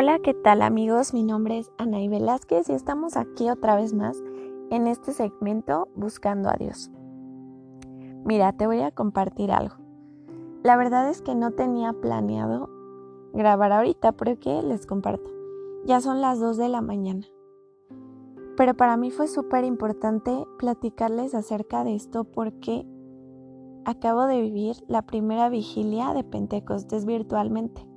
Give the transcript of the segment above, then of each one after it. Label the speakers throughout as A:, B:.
A: Hola, ¿qué tal amigos? Mi nombre es Anaí Velázquez y estamos aquí otra vez más en este segmento Buscando a Dios. Mira, te voy a compartir algo. La verdad es que no tenía planeado grabar ahorita, pero que les comparto. Ya son las 2 de la mañana. Pero para mí fue súper importante platicarles acerca de esto porque acabo de vivir la primera vigilia de Pentecostés virtualmente.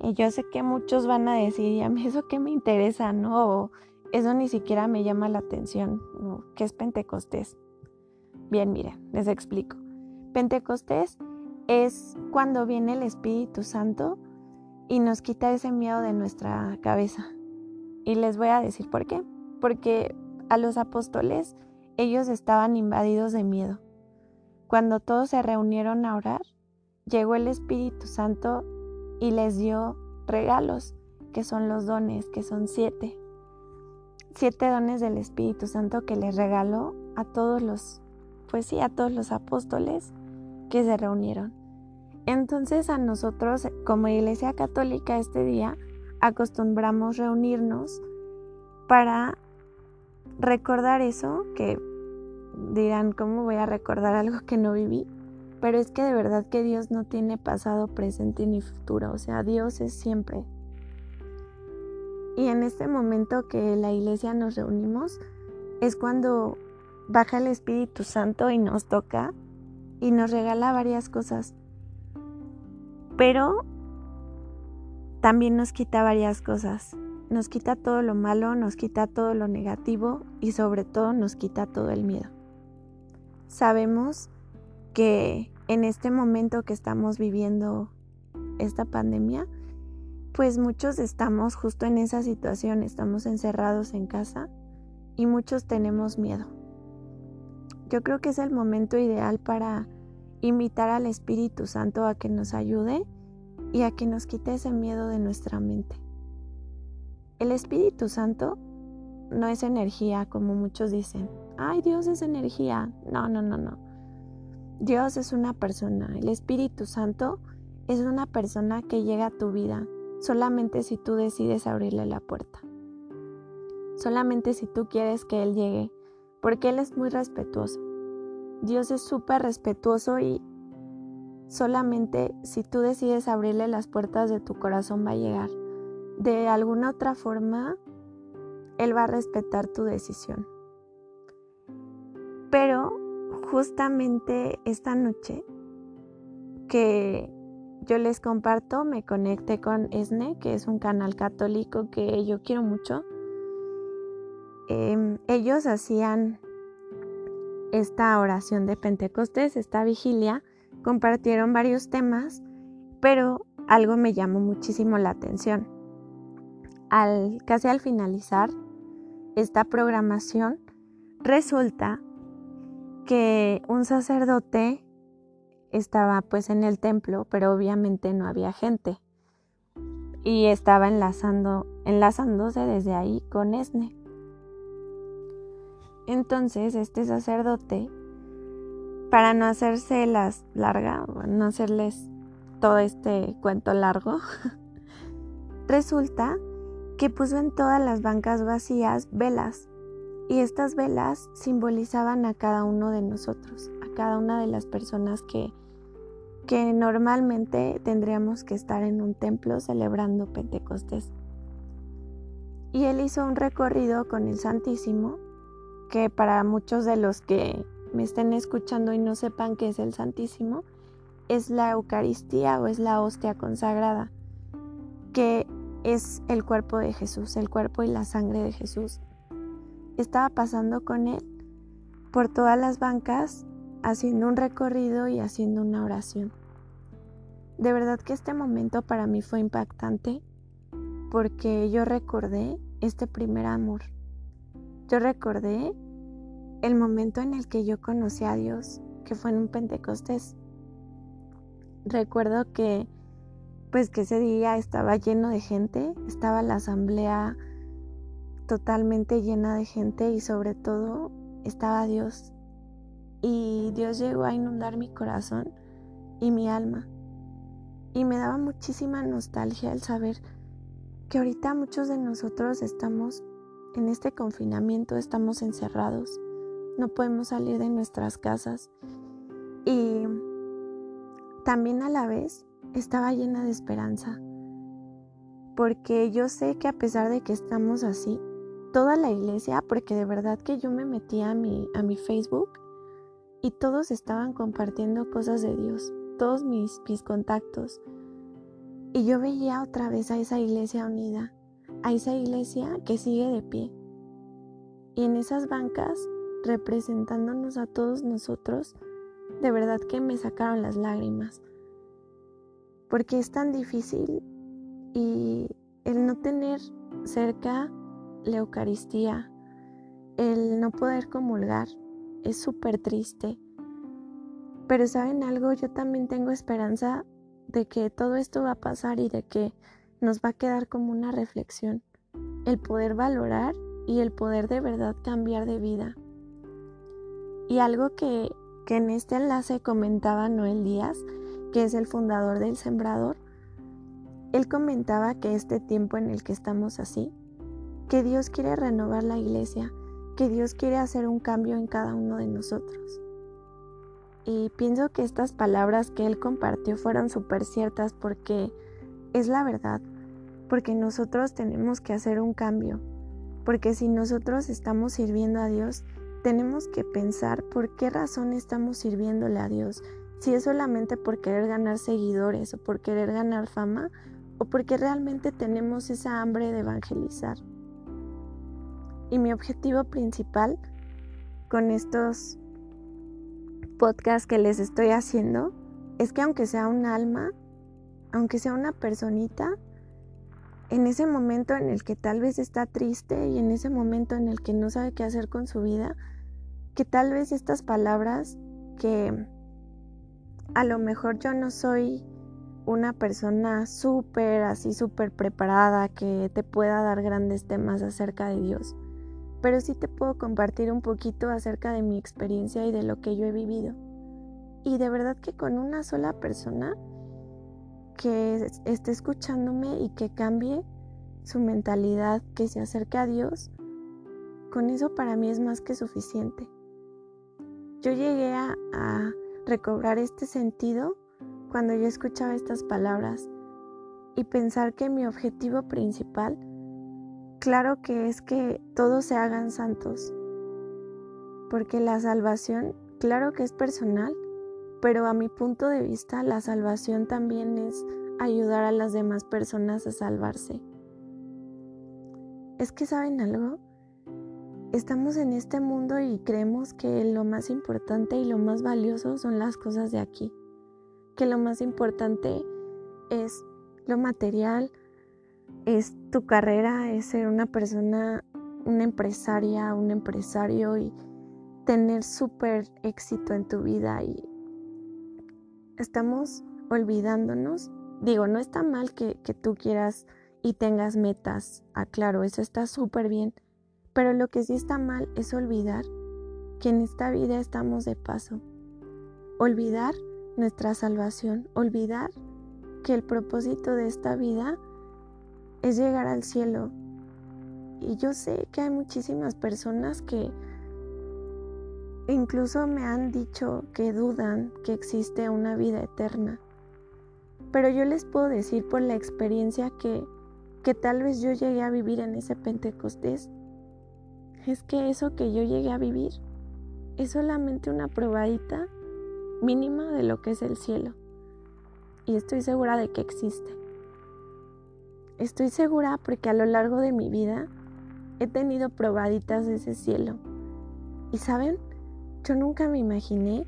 A: Y yo sé que muchos van a decir, a mí eso qué me interesa, ¿no? eso ni siquiera me llama la atención, ¿no? ¿Qué es Pentecostés? Bien, mira, les explico. Pentecostés es cuando viene el Espíritu Santo y nos quita ese miedo de nuestra cabeza. Y les voy a decir por qué. Porque a los apóstoles ellos estaban invadidos de miedo. Cuando todos se reunieron a orar, llegó el Espíritu Santo y les dio regalos, que son los dones, que son siete. Siete dones del Espíritu Santo que les regaló a todos los, pues sí, a todos los apóstoles que se reunieron. Entonces a nosotros como Iglesia Católica este día acostumbramos reunirnos para recordar eso, que dirán, ¿cómo voy a recordar algo que no viví? Pero es que de verdad que Dios no tiene pasado, presente ni futuro. O sea, Dios es siempre. Y en este momento que la iglesia nos reunimos, es cuando baja el Espíritu Santo y nos toca y nos regala varias cosas. Pero también nos quita varias cosas. Nos quita todo lo malo, nos quita todo lo negativo y sobre todo nos quita todo el miedo. Sabemos que en este momento que estamos viviendo esta pandemia, pues muchos estamos justo en esa situación, estamos encerrados en casa y muchos tenemos miedo. Yo creo que es el momento ideal para invitar al Espíritu Santo a que nos ayude y a que nos quite ese miedo de nuestra mente. El Espíritu Santo no es energía como muchos dicen. Ay, Dios es energía. No, no, no, no. Dios es una persona, el Espíritu Santo es una persona que llega a tu vida solamente si tú decides abrirle la puerta. Solamente si tú quieres que Él llegue, porque Él es muy respetuoso. Dios es súper respetuoso y solamente si tú decides abrirle las puertas de tu corazón va a llegar. De alguna otra forma, Él va a respetar tu decisión. Pero justamente esta noche que yo les comparto, me conecté con ESNE, que es un canal católico que yo quiero mucho. Em, ellos hacían esta oración de Pentecostés, esta vigilia, compartieron varios temas, pero algo me llamó muchísimo la atención. Al, casi al finalizar esta programación, resulta que un sacerdote estaba pues en el templo, pero obviamente no había gente. Y estaba enlazando, enlazándose desde ahí con Esne. Entonces este sacerdote, para no hacerse las larga, no hacerles todo este cuento largo, resulta que puso en todas las bancas vacías velas y estas velas simbolizaban a cada uno de nosotros, a cada una de las personas que, que normalmente tendríamos que estar en un templo celebrando Pentecostés. Y él hizo un recorrido con el Santísimo, que para muchos de los que me estén escuchando y no sepan qué es el Santísimo, es la Eucaristía o es la hostia consagrada, que es el cuerpo de Jesús, el cuerpo y la sangre de Jesús estaba pasando con él por todas las bancas, haciendo un recorrido y haciendo una oración. De verdad que este momento para mí fue impactante porque yo recordé este primer amor. Yo recordé el momento en el que yo conocí a Dios, que fue en un Pentecostés. Recuerdo que pues que ese día estaba lleno de gente, estaba la asamblea totalmente llena de gente y sobre todo estaba Dios. Y Dios llegó a inundar mi corazón y mi alma. Y me daba muchísima nostalgia el saber que ahorita muchos de nosotros estamos en este confinamiento, estamos encerrados, no podemos salir de nuestras casas y también a la vez estaba llena de esperanza, porque yo sé que a pesar de que estamos así, toda la iglesia, porque de verdad que yo me metí a mi, a mi Facebook y todos estaban compartiendo cosas de Dios, todos mis, mis contactos. Y yo veía otra vez a esa iglesia unida, a esa iglesia que sigue de pie. Y en esas bancas, representándonos a todos nosotros, de verdad que me sacaron las lágrimas. Porque es tan difícil y el no tener cerca la Eucaristía, el no poder comulgar, es súper triste. Pero saben algo, yo también tengo esperanza de que todo esto va a pasar y de que nos va a quedar como una reflexión, el poder valorar y el poder de verdad cambiar de vida. Y algo que, que en este enlace comentaba Noel Díaz, que es el fundador del Sembrador, él comentaba que este tiempo en el que estamos así, que Dios quiere renovar la iglesia, que Dios quiere hacer un cambio en cada uno de nosotros. Y pienso que estas palabras que él compartió fueron súper ciertas porque es la verdad, porque nosotros tenemos que hacer un cambio, porque si nosotros estamos sirviendo a Dios, tenemos que pensar por qué razón estamos sirviéndole a Dios, si es solamente por querer ganar seguidores o por querer ganar fama o porque realmente tenemos esa hambre de evangelizar. Y mi objetivo principal con estos podcasts que les estoy haciendo es que aunque sea un alma, aunque sea una personita, en ese momento en el que tal vez está triste y en ese momento en el que no sabe qué hacer con su vida, que tal vez estas palabras que a lo mejor yo no soy una persona súper, así súper preparada que te pueda dar grandes temas acerca de Dios pero sí te puedo compartir un poquito acerca de mi experiencia y de lo que yo he vivido. Y de verdad que con una sola persona que esté escuchándome y que cambie su mentalidad, que se acerque a Dios, con eso para mí es más que suficiente. Yo llegué a, a recobrar este sentido cuando yo escuchaba estas palabras y pensar que mi objetivo principal Claro que es que todos se hagan santos, porque la salvación, claro que es personal, pero a mi punto de vista la salvación también es ayudar a las demás personas a salvarse. Es que saben algo, estamos en este mundo y creemos que lo más importante y lo más valioso son las cosas de aquí, que lo más importante es lo material, es tu carrera, es ser una persona, una empresaria, un empresario y tener súper éxito en tu vida y estamos olvidándonos. Digo, no está mal que, que tú quieras y tengas metas, aclaro, eso está súper bien, pero lo que sí está mal es olvidar que en esta vida estamos de paso, olvidar nuestra salvación, olvidar que el propósito de esta vida es llegar al cielo. Y yo sé que hay muchísimas personas que incluso me han dicho que dudan que existe una vida eterna. Pero yo les puedo decir por la experiencia que, que tal vez yo llegué a vivir en ese Pentecostés, es que eso que yo llegué a vivir es solamente una probadita mínima de lo que es el cielo. Y estoy segura de que existe. Estoy segura porque a lo largo de mi vida he tenido probaditas de ese cielo. Y saben, yo nunca me imaginé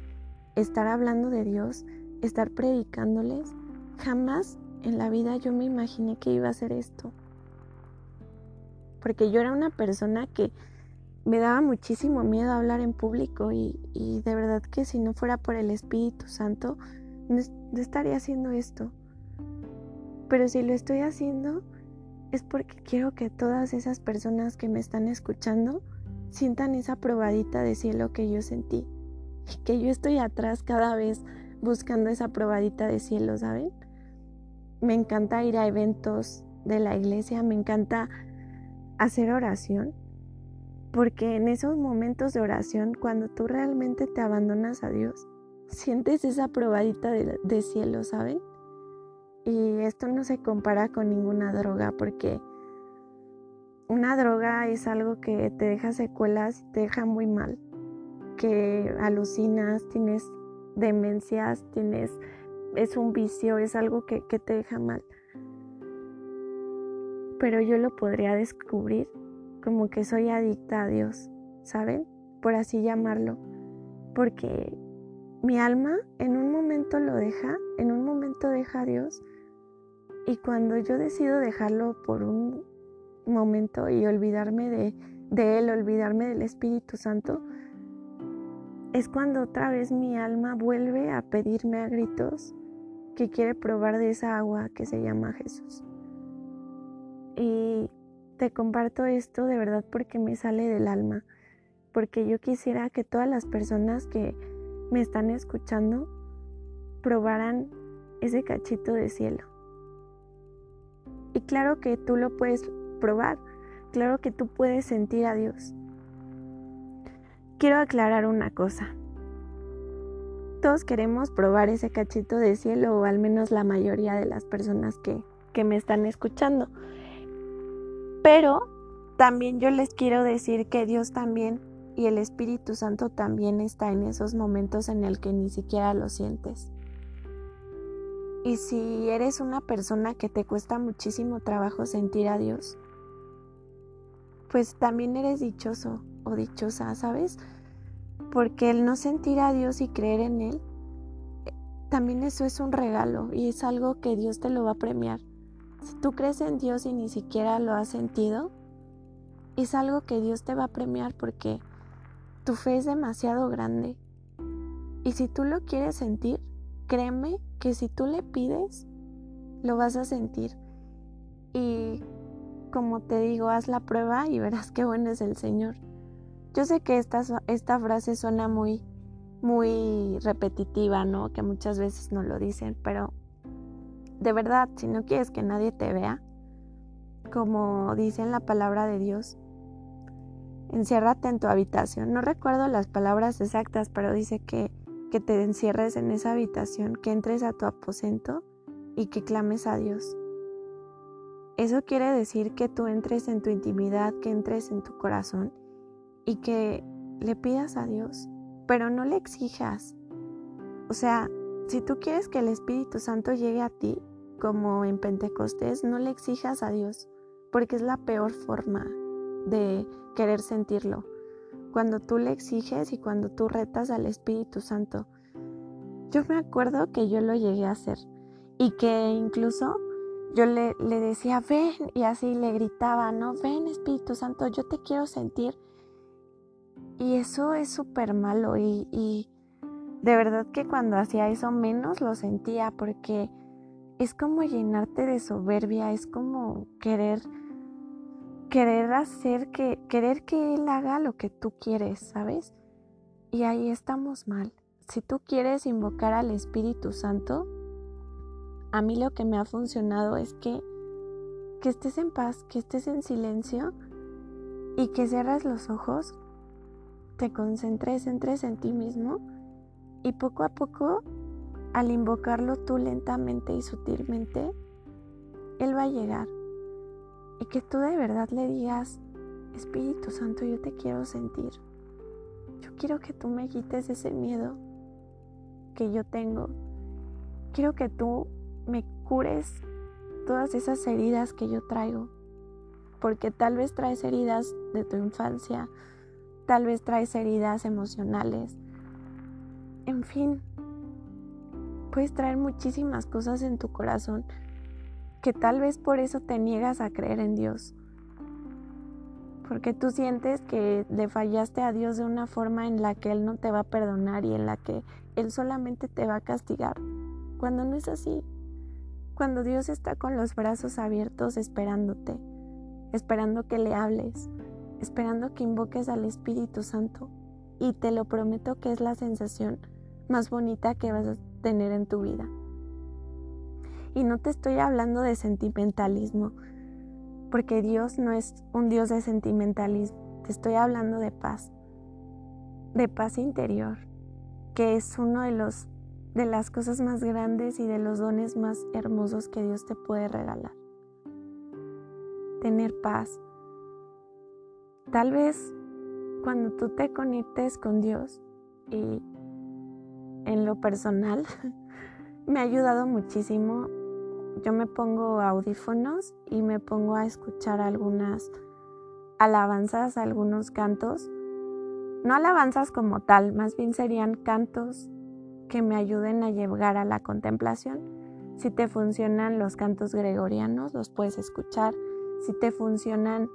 A: estar hablando de Dios, estar predicándoles. Jamás en la vida yo me imaginé que iba a hacer esto. Porque yo era una persona que me daba muchísimo miedo hablar en público y, de verdad que si no fuera por el Espíritu Santo, no estaría haciendo esto. Pero si lo estoy haciendo es porque quiero que todas esas personas que me están escuchando sientan esa probadita de cielo que yo sentí. Y que yo estoy atrás cada vez buscando esa probadita de cielo, ¿saben? Me encanta ir a eventos de la iglesia, me encanta hacer oración, porque en esos momentos de oración, cuando tú realmente te abandonas a Dios, sientes esa probadita de, de cielo, ¿saben? Y esto no se compara con ninguna droga, porque una droga es algo que te deja secuelas te deja muy mal, que alucinas, tienes demencias, tienes, es un vicio, es algo que, que te deja mal. Pero yo lo podría descubrir como que soy adicta a Dios, ¿saben? Por así llamarlo. Porque mi alma en un momento lo deja, en un momento deja a Dios. Y cuando yo decido dejarlo por un momento y olvidarme de, Él, olvidarme del Espíritu Santo, es cuando otra vez mi alma vuelve a pedirme a gritos que quiere probar de esa agua que se llama Jesús. Y te comparto esto de verdad porque me sale del alma, porque yo quisiera que todas las personas que me están escuchando probaran ese cachito de cielo. Y claro que tú lo puedes probar, claro que tú puedes sentir a Dios quiero aclarar una cosa. Todos queremos probar ese cachito de cielo, o al menos la mayoría de las personas que, que me están escuchando. Pero también yo les quiero decir que Dios también y el Espíritu Santo también está en esos momentos en el que ni siquiera lo sientes. Y si eres una persona que te cuesta muchísimo trabajo sentir a Dios, pues también eres dichoso o dichosa, ¿sabes? Porque el no sentir a Dios y creer en Él, también eso es un regalo y es algo que Dios te lo va a premiar. Si tú crees en Dios y ni siquiera lo has sentido, es algo que Dios te va a premiar porque tu fe es demasiado grande. Y si tú lo quieres sentir, créeme que si tú le pides, lo vas a sentir. Y como te digo, haz la prueba y verás qué bueno es el Señor. Yo sé que esta, esta frase suena muy, muy repetitiva, ¿no? Que muchas veces no lo dicen, pero de verdad, si no quieres que nadie te vea, como dice en la palabra de Dios, enciérrate en tu habitación. No recuerdo las palabras exactas, pero dice que, que te encierres en esa habitación, que entres a tu aposento y que clames a Dios. Eso quiere decir que tú entres en tu intimidad, que entres en tu corazón y que le pidas a Dios, pero no le exijas. O sea, si tú quieres que el Espíritu Santo llegue a ti, como en Pentecostés, no le exijas a Dios, porque es la peor forma de querer sentirlo. Cuando tú le exiges y cuando tú retas al Espíritu Santo. Yo me acuerdo que yo lo llegué a hacer y que incluso yo le, decía, ven, y así le gritaba, no, ven Espíritu Santo, yo te quiero sentir y eso es súper malo y, de verdad que cuando hacía eso menos lo sentía porque es como llenarte de soberbia, es como querer querer hacer que querer que él haga lo que tú quieres, ¿sabes? Y ahí estamos mal. Si tú quieres invocar al Espíritu Santo, a mí lo que me ha funcionado es que que estés en paz, que estés en silencio y que cierres los ojos te concentres, entres en ti mismo y poco a poco, al invocarlo tú lentamente y sutilmente, Él va a llegar. Y que tú de verdad le digas, Espíritu Santo, yo te quiero sentir. Yo quiero que tú me quites ese miedo que yo tengo. Quiero que tú me cures todas esas heridas que yo traigo. Porque tal vez traes heridas de tu infancia, Tal vez traes heridas emocionales. En fin, puedes traer muchísimas cosas en tu corazón que tal vez por eso te niegas a creer en Dios. Porque tú sientes que le fallaste a Dios de una forma en la que Él no te va a perdonar y en la que Él solamente te va a castigar. Cuando no es así. Cuando Dios está con los brazos abiertos esperándote, esperando que le hables, esperando que invoques al Espíritu Santo y te lo prometo que es la sensación más bonita que vas a tener en tu vida. Y no te estoy hablando de sentimentalismo, porque Dios no es un Dios de sentimentalismo, te estoy hablando de paz, de paz interior, que es uno de los de las cosas más grandes y de los dones más hermosos que Dios te puede regalar. Tener paz. Tal vez cuando tú te conectes con Dios y en lo personal me ha ayudado muchísimo. Yo me pongo audífonos y me pongo a escuchar algunas alabanzas, algunos cantos. No alabanzas como tal, más bien serían cantos que me ayuden a llegar a la contemplación. Si te funcionan los cantos gregorianos, los puedes escuchar. Si te funcionan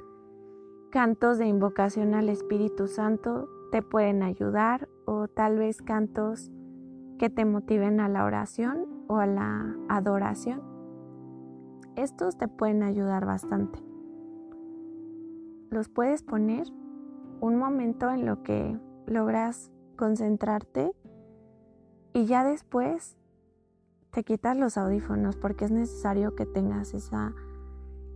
A: cantos de invocación al Espíritu Santo, te pueden ayudar. O tal vez cantos que te motiven a la oración o a la adoración. Estos te pueden ayudar bastante. Los puedes poner un momento en lo que logras concentrarte y ya después te quitas los audífonos porque es necesario que tengas esa,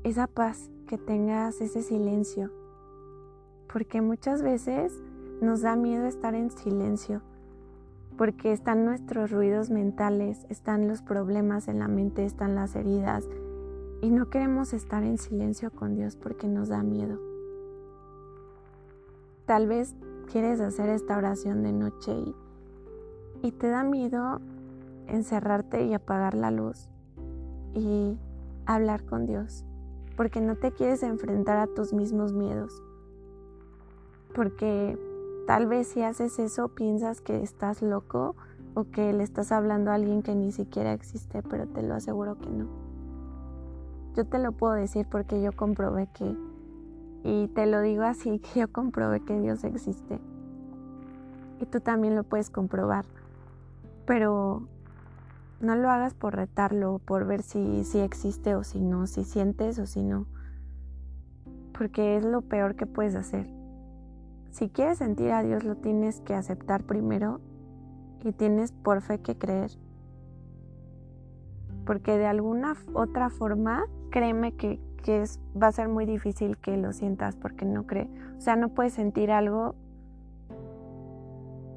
A: esa paz, que tengas ese silencio. Porque muchas veces nos da miedo estar en silencio, porque están nuestros ruidos mentales, están los problemas en la mente, están las heridas, y no queremos estar en silencio con Dios porque nos da miedo. Tal vez quieres hacer esta oración de noche y y te da miedo encerrarte y apagar la luz y hablar con Dios, porque no te quieres enfrentar a tus mismos miedos, porque tal vez si haces eso piensas que estás loco o que le estás hablando a alguien que ni siquiera existe, pero te lo aseguro que no. Yo te lo puedo decir porque yo comprobé que, y te lo digo así, que yo comprobé que Dios existe. Y tú también lo puedes comprobar pero no lo hagas por retarlo, por ver si, si existe o si no, si sientes o si no, porque es lo peor que puedes hacer. Si quieres sentir a Dios lo tienes que aceptar primero y tienes por fe que creer. Porque de alguna otra forma, créeme que, que es, va a ser muy difícil que lo sientas porque no cree. O sea, no puedes sentir algo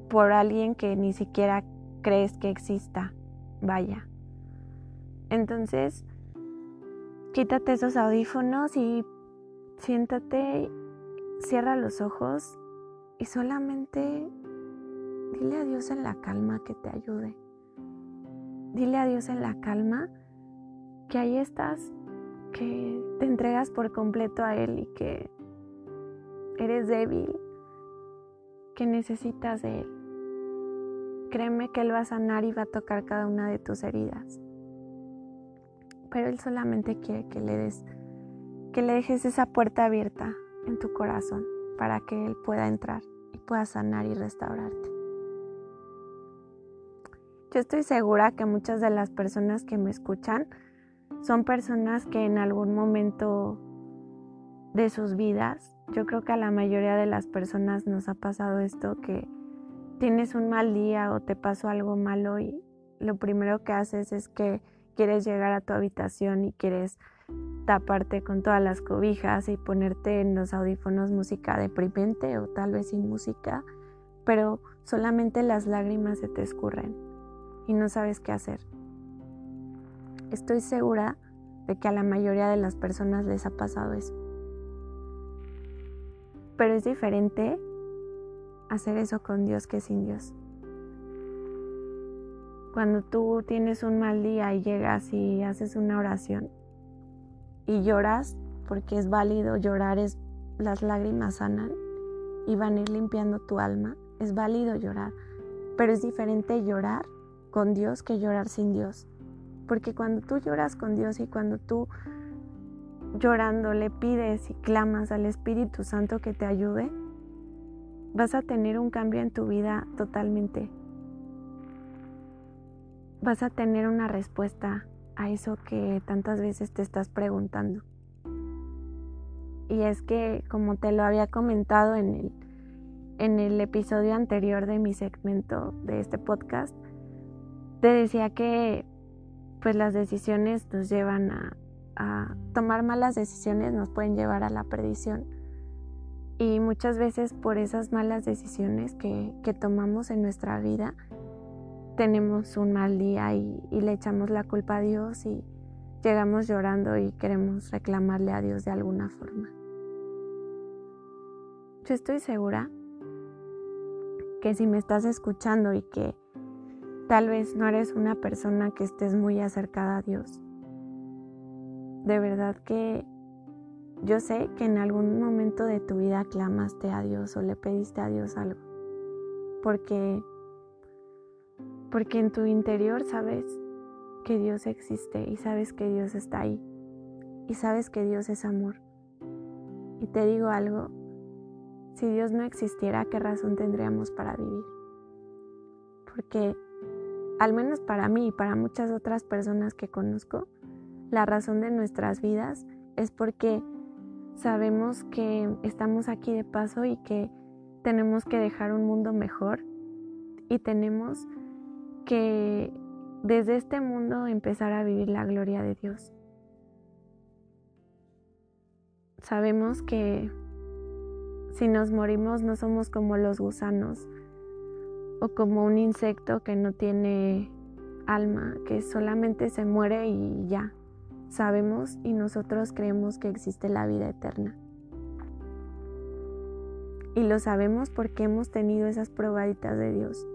A: por alguien que ni siquiera crees que exista. Vaya. Entonces, quítate esos audífonos y siéntate, cierra los ojos y solamente dile a Dios en la calma que te ayude. Dile a Dios en la calma que ahí estás, que te entregas por completo a Él y que eres débil, que necesitas de Él. Créeme que Él va a sanar y va a tocar cada una de tus heridas. Pero Él solamente quiere que le des, que le dejes esa puerta abierta en tu corazón para que Él pueda entrar y pueda sanar y restaurarte. Yo estoy segura que muchas de las personas que me escuchan son personas que en algún momento de sus vidas, yo creo que a la mayoría de las personas nos ha pasado esto que tienes un mal día o te pasó algo malo y lo primero que haces es que quieres llegar a tu habitación y quieres taparte con todas las cobijas y ponerte en los audífonos música deprimente o tal vez sin música, pero solamente las lágrimas se te escurren y no sabes qué hacer. Estoy segura de que a la mayoría de las personas les ha pasado eso. Pero es diferente hacer eso con Dios que sin Dios. Cuando tú tienes un mal día y llegas y haces una oración y lloras, porque es válido llorar, es, las lágrimas sanan y van a ir limpiando tu alma, es válido llorar, pero es diferente llorar con Dios que llorar sin Dios. Porque cuando tú lloras con Dios y cuando tú llorando le pides y clamas al Espíritu Santo que te ayude, vas a tener un cambio en tu vida totalmente. Vas a tener una respuesta a eso que tantas veces te estás preguntando. Y es que, como te lo había comentado en el, en el episodio anterior de mi segmento de este podcast, te decía que pues las decisiones nos llevan a, tomar malas decisiones nos pueden llevar a la perdición. Y muchas veces por esas malas decisiones que, tomamos en nuestra vida, tenemos un mal día y, le echamos la culpa a Dios y llegamos llorando y queremos reclamarle a Dios de alguna forma. Yo estoy segura que si me estás escuchando y que tal vez no eres una persona que estés muy acercada a Dios, de verdad que yo sé que en algún momento de tu vida clamaste a Dios o le pediste a Dios algo. Porque porque en tu interior sabes que Dios existe y sabes que Dios está ahí y sabes que Dios es amor. Y te digo algo, si Dios no existiera, ¿qué razón tendríamos para vivir? Porque al menos para mí y para muchas otras personas que conozco, la razón de nuestras vidas es porque sabemos que estamos aquí de paso y que tenemos que dejar un mundo mejor y tenemos que desde este mundo empezar a vivir la gloria de Dios. Sabemos que si nos morimos no somos como los gusanos o como un insecto que no tiene alma, que solamente se muere y ya, sabemos y nosotros creemos que existe la vida eterna. Y lo sabemos porque hemos tenido esas probaditas de Dios.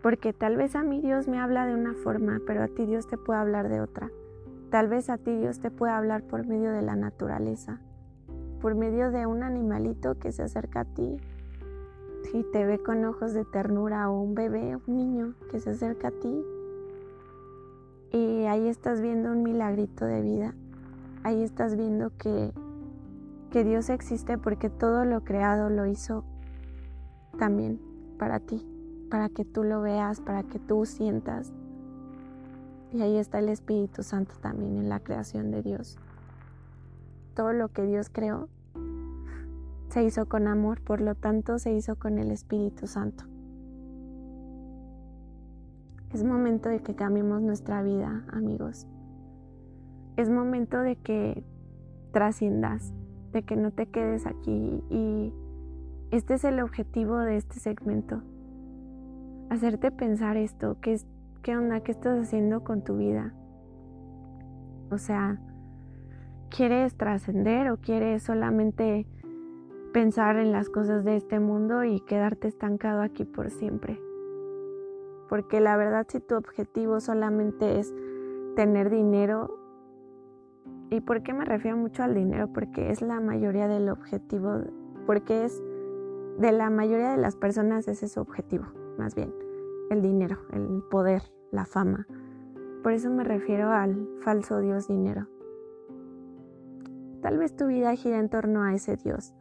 A: Porque tal vez a mí Dios me habla de una forma, pero a ti Dios te puede hablar de otra. Tal vez a ti Dios te puede hablar por medio de la naturaleza, por medio de un animalito que se acerca a ti y te ve con ojos de ternura o un bebé, un niño que se acerca a ti y ahí estás viendo un milagrito de vida. Ahí estás viendo que, que Dios existe porque todo lo creado lo hizo también para ti, para que tú lo veas, para que tú sientas. Y ahí está el Espíritu Santo también en la creación de Dios. Todo lo que Dios creó se hizo con amor, por lo tanto se hizo con el Espíritu Santo. Es momento de que cambiemos nuestra vida, amigos. Es momento de que trasciendas, de que no te quedes aquí y este es el objetivo de este segmento. Hacerte pensar esto, ¿qué, qué onda? ¿Qué estás haciendo con tu vida? O sea, ¿quieres trascender o quieres solamente pensar en las cosas de este mundo y quedarte estancado aquí por siempre? Porque la verdad si tu objetivo solamente es tener dinero, ¿y por qué me refiero mucho al dinero? Porque es la mayoría del objetivo, porque es de la mayoría de las personas ese es su objetivo, más bien, el dinero, el poder, la fama. Por eso me refiero al falso Dios dinero. Tal vez tu vida gira en torno a ese Dios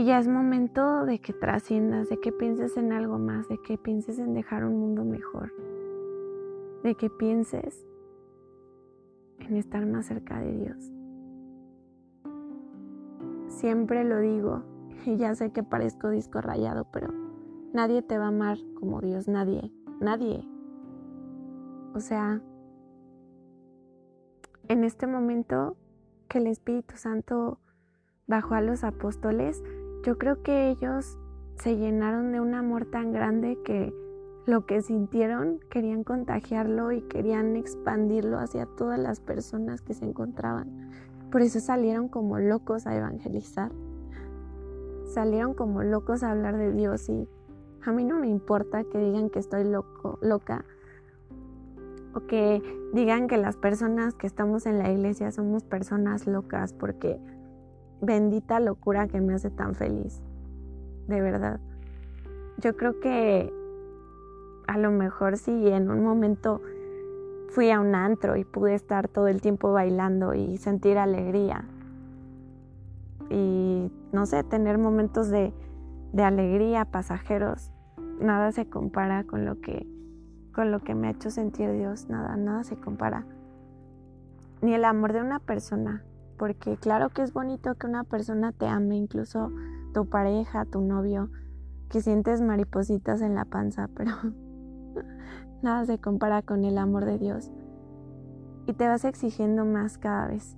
A: y ya es momento de que trasciendas, de que pienses en algo más, de que pienses en dejar un mundo mejor, de que pienses en estar más cerca de Dios. Siempre lo digo, y ya sé que parezco disco rayado, pero nadie te va a amar como Dios, nadie, nadie. O sea, en este momento que el Espíritu Santo bajó a los apóstoles, yo creo que ellos se llenaron de un amor tan grande que lo que sintieron querían contagiarlo y querían expandirlo hacia todas las personas que se encontraban. Por eso salieron como locos a evangelizar. Salieron como locos a hablar de Dios y a mí no me importa que digan que estoy loco, loca o que digan que las personas que estamos en la iglesia somos personas locas porque bendita locura que me hace tan feliz. De verdad. Yo creo que a lo mejor si en un momento fui a un antro y pude estar todo el tiempo bailando y sentir alegría. Y no sé, tener momentos de, de alegría pasajeros. Nada se compara con lo que con lo que me ha hecho sentir Dios, nada, nada se compara. Ni el amor de una persona, porque claro que es bonito que una persona te ame, incluso tu pareja, tu novio, que sientes maripositas en la panza, pero nada se compara con el amor de Dios. y te vas exigiendo más cada vez.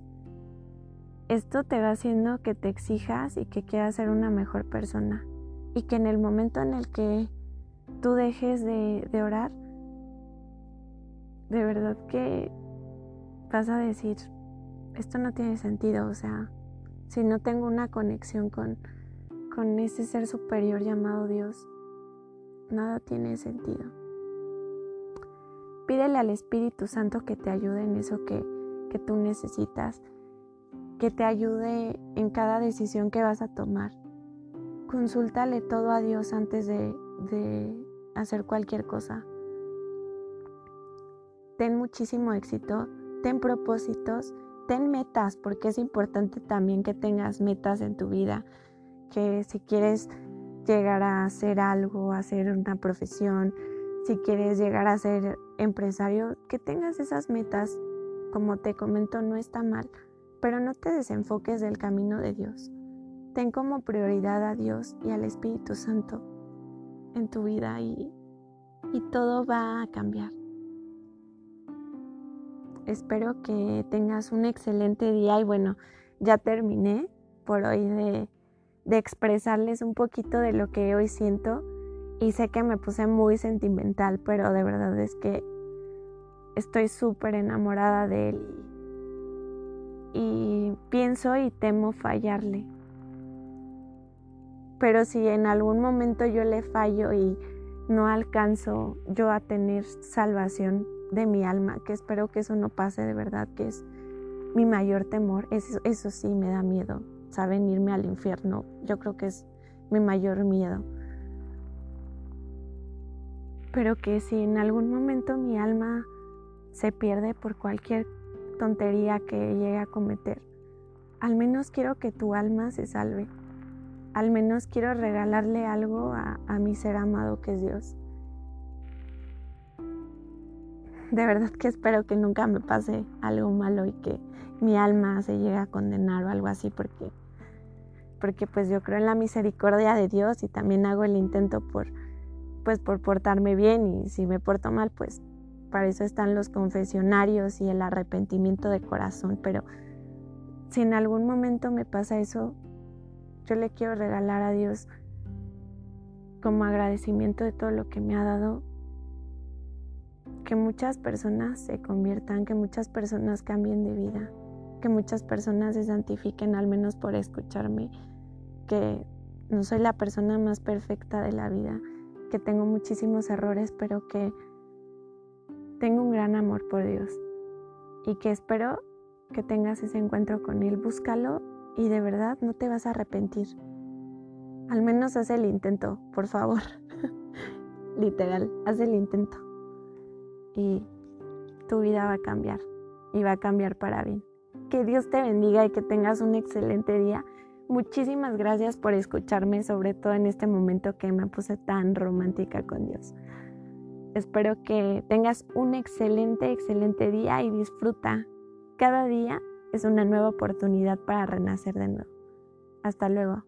A: Esto te va haciendo que te exijas y que quieras ser una mejor persona y que en el momento en el que tú dejes de, orar, de verdad que vas a decir, esto no tiene sentido, o sea, si no tengo una conexión con, con ese ser superior llamado Dios, nada tiene sentido. Pídele al Espíritu Santo que te ayude en eso que, que tú necesitas, que te ayude en cada decisión que vas a tomar. Consúltale todo a Dios antes de, de hacer cualquier cosa. Ten muchísimo éxito, ten propósitos, ten metas, porque es importante también que tengas metas en tu vida, que si quieres llegar a hacer algo, hacer una profesión, si quieres llegar a ser empresario, que tengas esas metas, como te comento, no está mal, pero no te desenfoques del camino de Dios. Ten como prioridad a Dios y al Espíritu Santo en tu vida y, y todo va a cambiar. Espero que tengas un excelente día y bueno, ya terminé por hoy de, expresarles un poquito de lo que hoy siento y sé que me puse muy sentimental, pero de verdad es que estoy súper enamorada de él y pienso y temo fallarle. Pero si en algún momento yo le fallo y no alcanzo yo a tener salvación, de mi alma, que espero que eso no pase de verdad, que es mi mayor temor. Eso, eso sí me da miedo, saben, irme al infierno. Yo creo que es mi mayor miedo. Pero que si en algún momento mi alma se pierde por cualquier tontería que llegue a cometer, al menos quiero que tu alma se salve. Al menos quiero regalarle algo a, a mi ser amado que es Dios. de verdad que espero que nunca me pase algo malo y que mi alma se llegue a condenar o algo así porque porque pues yo creo en la misericordia de Dios y también hago el intento por pues por portarme bien y si me porto mal pues para eso están los confesionarios y el arrepentimiento de corazón, pero si en algún momento me pasa eso, yo le quiero regalar a Dios como agradecimiento de todo lo que me ha dado que muchas personas se conviertan, que muchas personas cambien de vida, que muchas personas se santifiquen al menos por escucharme, que no soy la persona más perfecta de la vida, que tengo muchísimos errores, pero que tengo un gran amor por Dios y que espero que tengas ese encuentro con Él. Búscalo y de verdad no te vas a arrepentir. Al menos haz el intento, por favor. Literal, haz el intento y tu vida va a cambiar y va a cambiar para bien. Que Dios te bendiga y que tengas un excelente día. Muchísimas gracias por escucharme, sobre todo en este momento que me puse tan romántica con Dios. Espero que tengas un excelente, excelente día y disfruta. Cada día es una nueva oportunidad para renacer de nuevo. Hasta luego.